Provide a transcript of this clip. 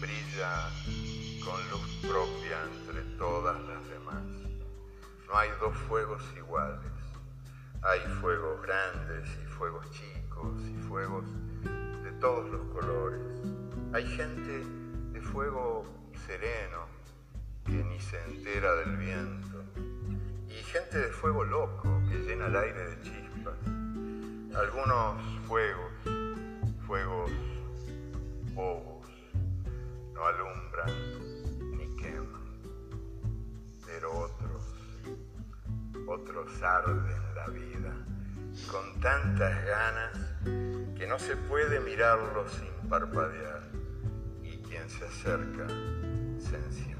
brilla con luz propia entre todas las demás. No hay dos fuegos iguales. Hay fuegos grandes y fuegos chicos y fuegos de todos los colores. Hay gente de fuego sereno que ni se entera del viento. Y gente de fuego loco que llena el aire de chispas. Algunos fuegos, otros arden la vida con tantas ganas que no se puede mirarlo sin parpadear y quien se acerca se enciende.